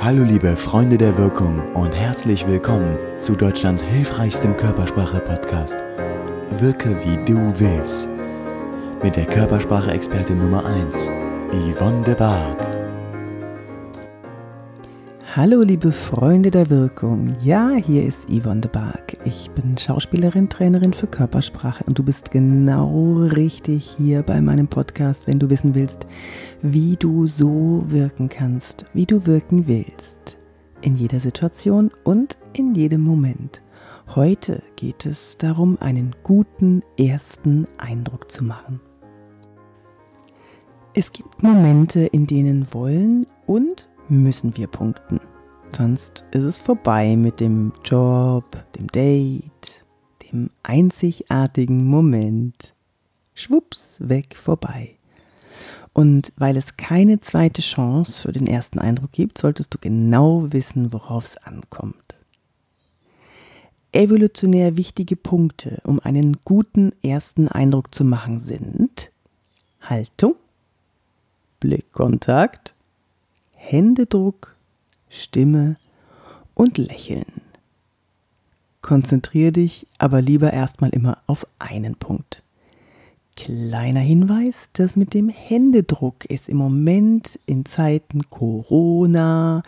Hallo liebe Freunde der Wirkung und herzlich willkommen zu Deutschlands hilfreichstem Körpersprache-Podcast. Wirke wie du willst. Mit der Körpersprache-Expertin Nummer 1, Yvonne de Barg. Hallo liebe Freunde der Wirkung. Ja, hier ist Yvonne de Barg. Ich bin Schauspielerin, Trainerin für Körpersprache und du bist genau richtig hier bei meinem Podcast, wenn du wissen willst, wie du so wirken kannst, wie du wirken willst. In jeder Situation und in jedem Moment. Heute geht es darum, einen guten ersten Eindruck zu machen. Es gibt Momente, in denen wollen und müssen wir punkten. Sonst ist es vorbei mit dem Job, dem Date, dem einzigartigen Moment. Schwupps, weg, vorbei. Und weil es keine zweite Chance für den ersten Eindruck gibt, solltest du genau wissen, worauf es ankommt. Evolutionär wichtige Punkte, um einen guten ersten Eindruck zu machen, sind Haltung, Blickkontakt, Händedruck, Stimme und Lächeln. Konzentriere dich aber lieber erstmal immer auf einen Punkt. Kleiner Hinweis, das mit dem Händedruck ist im Moment in Zeiten Corona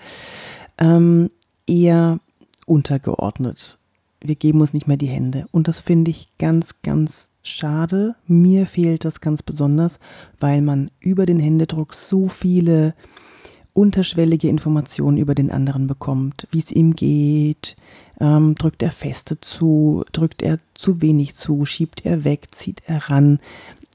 ähm, eher untergeordnet. Wir geben uns nicht mehr die Hände und das finde ich ganz, ganz schade. Mir fehlt das ganz besonders, weil man über den Händedruck so viele unterschwellige Informationen über den anderen bekommt, wie es ihm geht, ähm, drückt er feste zu, drückt er zu wenig zu, schiebt er weg, zieht er ran,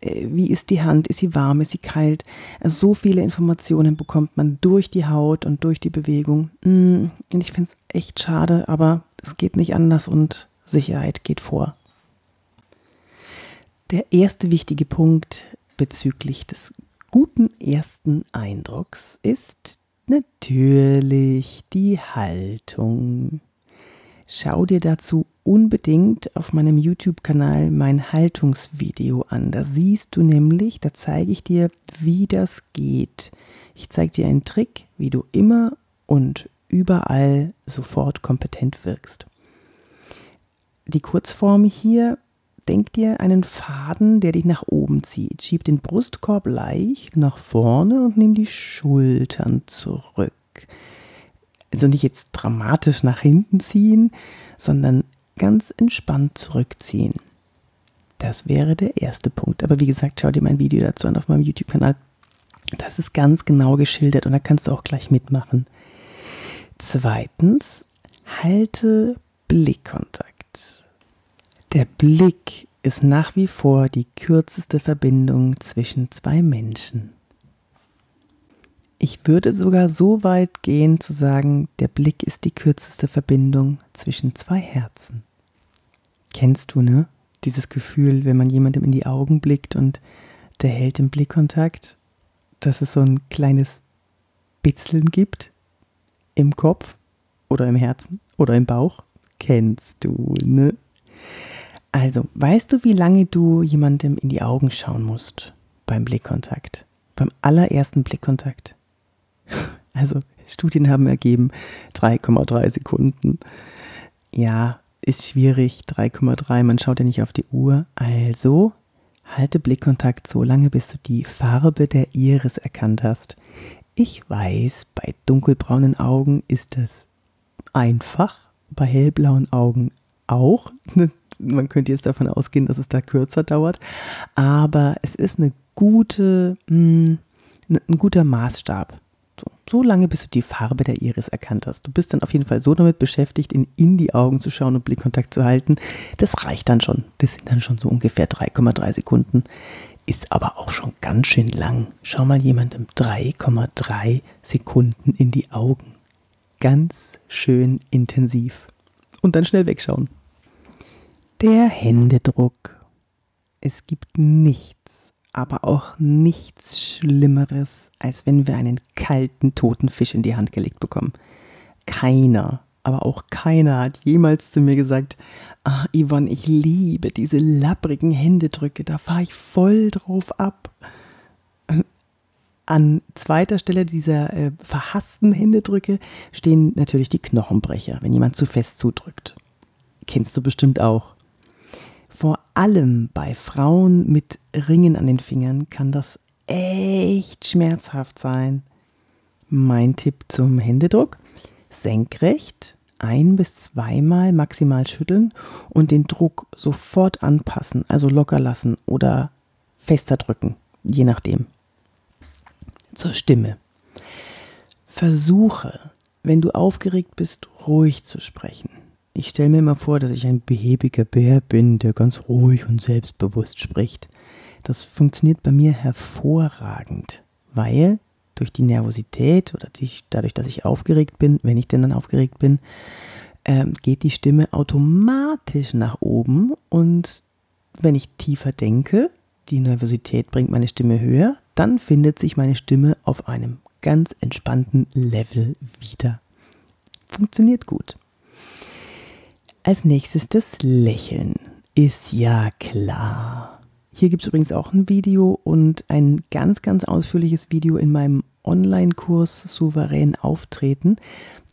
äh, wie ist die Hand, ist sie warm, ist sie kalt. Also so viele Informationen bekommt man durch die Haut und durch die Bewegung. Mm, und ich finde es echt schade, aber es geht nicht anders und Sicherheit geht vor. Der erste wichtige Punkt bezüglich des guten ersten Eindrucks ist natürlich die Haltung. Schau dir dazu unbedingt auf meinem YouTube-Kanal mein Haltungsvideo an. Da siehst du nämlich, da zeige ich dir, wie das geht. Ich zeige dir einen Trick, wie du immer und überall sofort kompetent wirkst. Die Kurzform hier Denk dir einen Faden, der dich nach oben zieht. Schieb den Brustkorb leicht nach vorne und nimm die Schultern zurück. Also nicht jetzt dramatisch nach hinten ziehen, sondern ganz entspannt zurückziehen. Das wäre der erste Punkt. Aber wie gesagt, schau dir mein Video dazu an auf meinem YouTube-Kanal. Das ist ganz genau geschildert und da kannst du auch gleich mitmachen. Zweitens, halte Blickkontakt. Der Blick ist nach wie vor die kürzeste Verbindung zwischen zwei Menschen. Ich würde sogar so weit gehen zu sagen, der Blick ist die kürzeste Verbindung zwischen zwei Herzen. Kennst du, ne? Dieses Gefühl, wenn man jemandem in die Augen blickt und der hält den Blickkontakt, dass es so ein kleines Bitzeln gibt im Kopf oder im Herzen oder im Bauch. Kennst du, ne? Also, weißt du, wie lange du jemandem in die Augen schauen musst beim Blickkontakt? Beim allerersten Blickkontakt? Also, Studien haben ergeben 3,3 Sekunden. Ja, ist schwierig, 3,3, man schaut ja nicht auf die Uhr. Also, halte Blickkontakt so lange, bis du die Farbe der Iris erkannt hast. Ich weiß, bei dunkelbraunen Augen ist das einfach, bei hellblauen Augen auch. Man könnte jetzt davon ausgehen, dass es da kürzer dauert. Aber es ist eine gute, hm, ein guter Maßstab. So, so, lange, bis du die Farbe der Iris erkannt hast. Du bist dann auf jeden Fall so damit beschäftigt, in, in die Augen zu schauen und Blickkontakt zu halten. Das reicht dann schon. Das sind dann schon so ungefähr 3,3 Sekunden. Ist aber auch schon ganz schön lang. Schau mal jemandem 3,3 Sekunden in die Augen. Ganz schön intensiv. Und dann schnell wegschauen. Der Händedruck. Es gibt nichts, aber auch nichts Schlimmeres, als wenn wir einen kalten, toten Fisch in die Hand gelegt bekommen. Keiner, aber auch keiner hat jemals zu mir gesagt, ah, Yvonne, ich liebe diese lapprigen Händedrücke, da fahre ich voll drauf ab. An zweiter Stelle dieser äh, verhassten Händedrücke stehen natürlich die Knochenbrecher, wenn jemand zu fest zudrückt. Kennst du bestimmt auch. Vor allem bei Frauen mit Ringen an den Fingern kann das echt schmerzhaft sein. Mein Tipp zum Händedruck: senkrecht ein bis zweimal maximal schütteln und den Druck sofort anpassen, also locker lassen oder fester drücken, je nachdem zur Stimme. Versuche, wenn du aufgeregt bist, ruhig zu sprechen. Ich stelle mir immer vor, dass ich ein behäbiger Bär bin, der ganz ruhig und selbstbewusst spricht. Das funktioniert bei mir hervorragend, weil durch die Nervosität oder die, dadurch, dass ich aufgeregt bin, wenn ich denn dann aufgeregt bin, äh, geht die Stimme automatisch nach oben und wenn ich tiefer denke, die Nervosität bringt meine Stimme höher, dann findet sich meine Stimme auf einem ganz entspannten Level wieder. Funktioniert gut. Als nächstes das Lächeln. Ist ja klar. Hier gibt es übrigens auch ein Video und ein ganz, ganz ausführliches Video in meinem Online-Kurs Souverän Auftreten,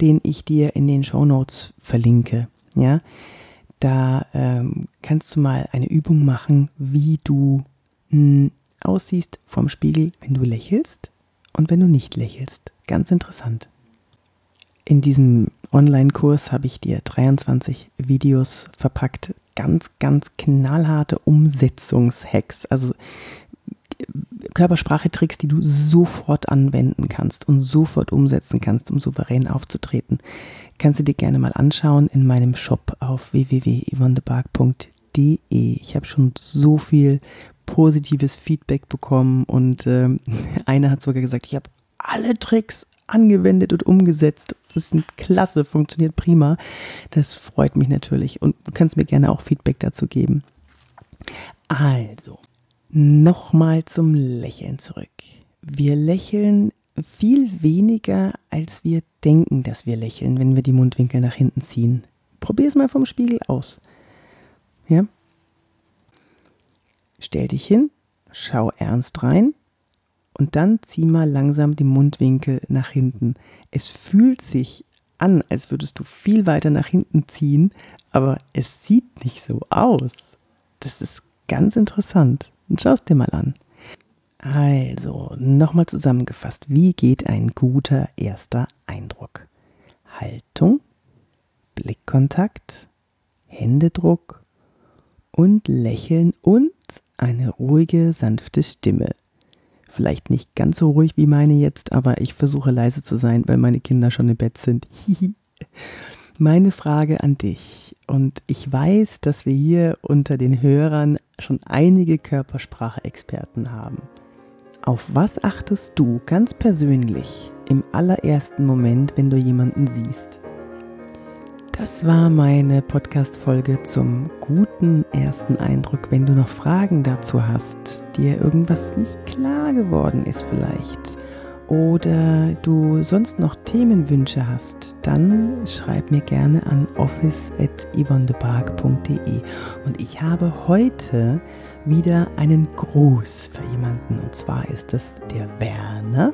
den ich dir in den Show Notes verlinke. Ja, da ähm, kannst du mal eine Übung machen, wie du mh, hm, aussiehst vorm Spiegel, wenn du lächelst und wenn du nicht lächelst. Ganz interessant. In diesem Online-Kurs habe ich dir 23 Videos verpackt, ganz, ganz knallharte Umsetzungshacks, also Körpersprache-Tricks, die du sofort anwenden kannst und sofort umsetzen kannst, um souverän aufzutreten. Kannst du dir gerne mal anschauen in meinem Shop auf www.yvonnebark.de. Ich habe schon so viel positives Feedback bekommen und äh, einer hat sogar gesagt, ich habe alle Tricks angewendet und umgesetzt. Das ist klasse, funktioniert prima. Das freut mich natürlich und du kannst mir gerne auch Feedback dazu geben. Also, nochmal zum Lächeln zurück. Wir lächeln viel weniger, als wir denken, dass wir lächeln, wenn wir die Mundwinkel nach hinten ziehen. Probier es mal vom Spiegel aus. Ja, Stell dich hin, schau ernst rein und dann zieh mal langsam die Mundwinkel nach hinten. Es fühlt sich an, als würdest du viel weiter nach hinten ziehen, aber es sieht nicht so aus. Das ist ganz interessant. Schau es dir mal an. Also, nochmal zusammengefasst, wie geht ein guter erster Eindruck? Haltung, Blickkontakt, Händedruck und Lächeln und eine ruhige, sanfte Stimme. Vielleicht nicht ganz so ruhig wie meine jetzt, aber ich versuche leise zu sein, weil meine Kinder schon im Bett sind. meine Frage an dich, und ich weiß, dass wir hier unter den Hörern schon einige Körpersprache-Experten haben. Auf was achtest du ganz persönlich im allerersten Moment, wenn du jemanden siehst? Das war meine Podcast-Folge zum guten ersten Eindruck. Wenn du noch Fragen dazu hast, dir irgendwas nicht klar geworden ist vielleicht, oder du sonst noch Themenwünsche hast, dann schreib mir gerne an office.yvonnebark.de. Und ich habe heute wieder einen Gruß für jemanden. Und zwar ist es der Werner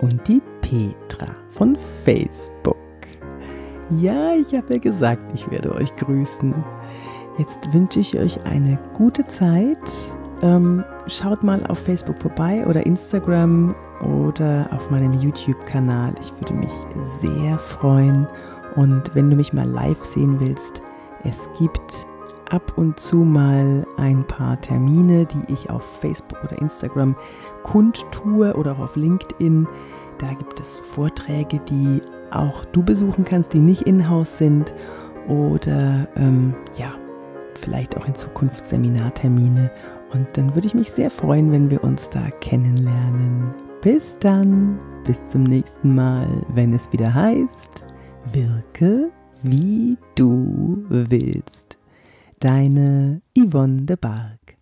und die Petra von Facebook. Ja, ich habe ja gesagt, ich werde euch grüßen. Jetzt wünsche ich euch eine gute Zeit. Ähm, schaut mal auf Facebook vorbei oder Instagram oder auf meinem YouTube-Kanal. Ich würde mich sehr freuen. Und wenn du mich mal live sehen willst, es gibt ab und zu mal ein paar Termine, die ich auf Facebook oder Instagram kundtue oder auch auf LinkedIn. Da gibt es Vorträge, die auch du besuchen kannst, die nicht in-house sind oder ähm, ja, vielleicht auch in Zukunft Seminartermine. Und dann würde ich mich sehr freuen, wenn wir uns da kennenlernen. Bis dann, bis zum nächsten Mal, wenn es wieder heißt, wirke wie du willst. Deine Yvonne de Barg.